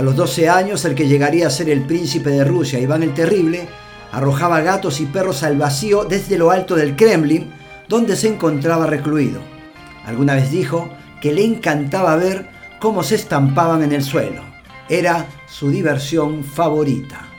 A los 12 años, el que llegaría a ser el príncipe de Rusia, Iván el Terrible, arrojaba gatos y perros al vacío desde lo alto del Kremlin, donde se encontraba recluido. Alguna vez dijo que le encantaba ver cómo se estampaban en el suelo. Era su diversión favorita.